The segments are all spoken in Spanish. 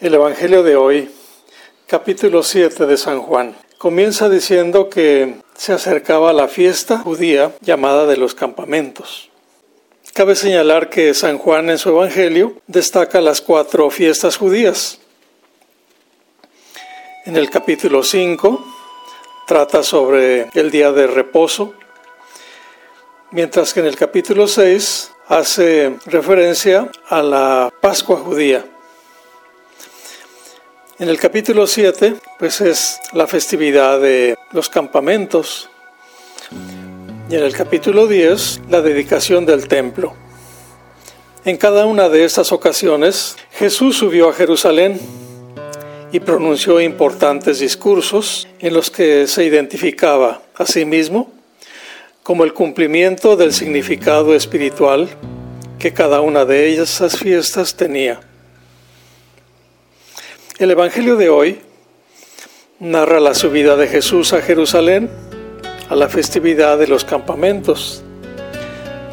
El Evangelio de hoy, capítulo 7 de San Juan, comienza diciendo que se acercaba la fiesta judía llamada de los campamentos. Cabe señalar que San Juan en su Evangelio destaca las cuatro fiestas judías. En el capítulo 5 trata sobre el día de reposo, mientras que en el capítulo 6 hace referencia a la Pascua judía. En el capítulo 7, pues es la festividad de los campamentos. Y en el capítulo 10, la dedicación del templo. En cada una de estas ocasiones, Jesús subió a Jerusalén y pronunció importantes discursos en los que se identificaba a sí mismo como el cumplimiento del significado espiritual que cada una de esas fiestas tenía. El Evangelio de hoy narra la subida de Jesús a Jerusalén a la festividad de los campamentos,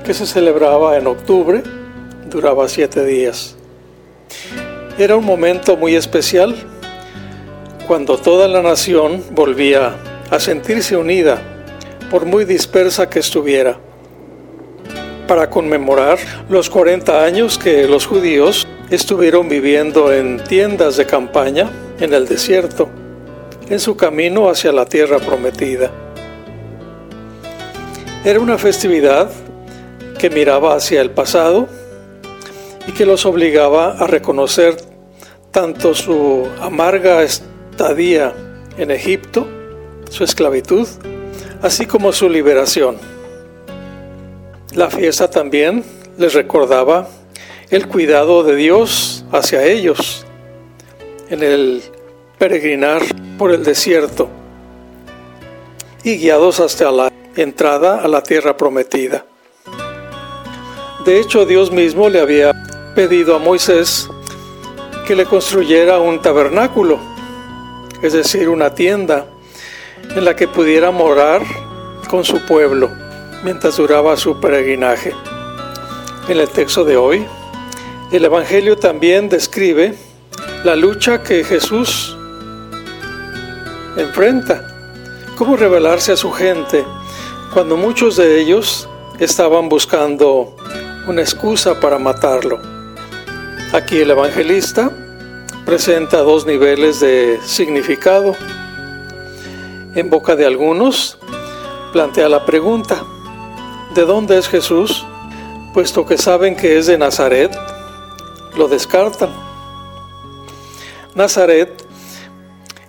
que se celebraba en octubre, duraba siete días. Era un momento muy especial cuando toda la nación volvía a sentirse unida, por muy dispersa que estuviera, para conmemorar los 40 años que los judíos estuvieron viviendo en tiendas de campaña en el desierto, en su camino hacia la tierra prometida. Era una festividad que miraba hacia el pasado y que los obligaba a reconocer tanto su amarga estadía en Egipto, su esclavitud, así como su liberación. La fiesta también les recordaba el cuidado de Dios hacia ellos en el peregrinar por el desierto y guiados hasta la entrada a la tierra prometida. De hecho, Dios mismo le había pedido a Moisés que le construyera un tabernáculo, es decir, una tienda en la que pudiera morar con su pueblo mientras duraba su peregrinaje. En el texto de hoy el Evangelio también describe la lucha que Jesús enfrenta, cómo revelarse a su gente cuando muchos de ellos estaban buscando una excusa para matarlo. Aquí el evangelista presenta dos niveles de significado. En boca de algunos plantea la pregunta, ¿de dónde es Jesús? Puesto que saben que es de Nazaret, lo descartan. Nazaret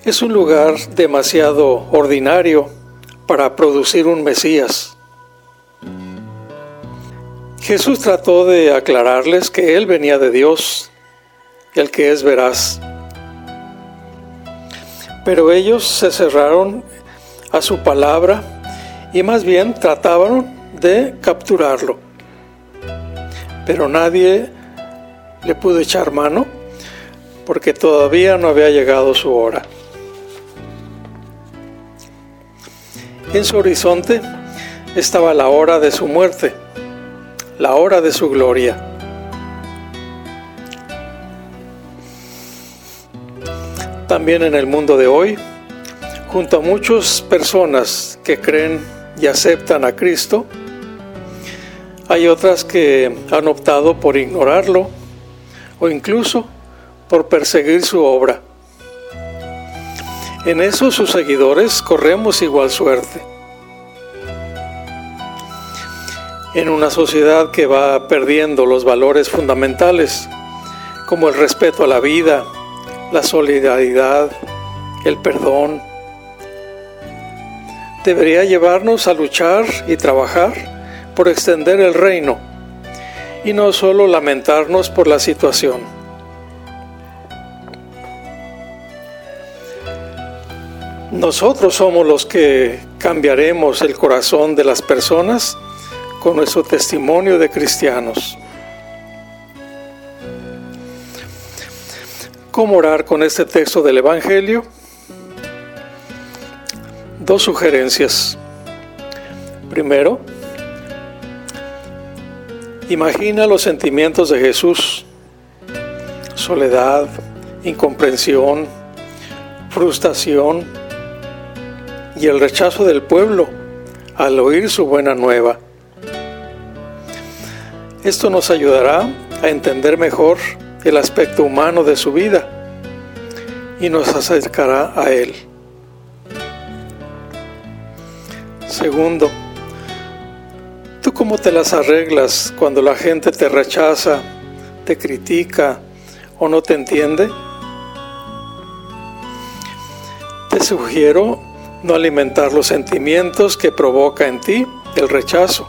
es un lugar demasiado ordinario para producir un Mesías. Jesús trató de aclararles que Él venía de Dios, el que es veraz. Pero ellos se cerraron a su palabra y más bien trataban de capturarlo. Pero nadie le pudo echar mano porque todavía no había llegado su hora. En su horizonte estaba la hora de su muerte, la hora de su gloria. También en el mundo de hoy, junto a muchas personas que creen y aceptan a Cristo, hay otras que han optado por ignorarlo o incluso por perseguir su obra. En eso sus seguidores corremos igual suerte. En una sociedad que va perdiendo los valores fundamentales, como el respeto a la vida, la solidaridad, el perdón, debería llevarnos a luchar y trabajar por extender el reino y no solo lamentarnos por la situación. Nosotros somos los que cambiaremos el corazón de las personas con nuestro testimonio de cristianos. ¿Cómo orar con este texto del Evangelio? Dos sugerencias. Primero, Imagina los sentimientos de Jesús, soledad, incomprensión, frustración y el rechazo del pueblo al oír su buena nueva. Esto nos ayudará a entender mejor el aspecto humano de su vida y nos acercará a Él. Segundo, ¿tú cómo te las arreglas cuando la gente te rechaza, te critica o no te entiende? Te sugiero no alimentar los sentimientos que provoca en ti el rechazo.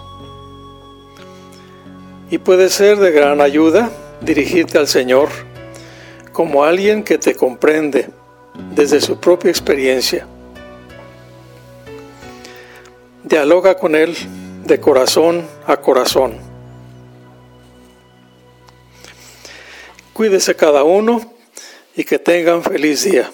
Y puede ser de gran ayuda dirigirte al Señor como alguien que te comprende desde su propia experiencia. Dialoga con Él de corazón a corazón. Cuídese cada uno y que tengan feliz día.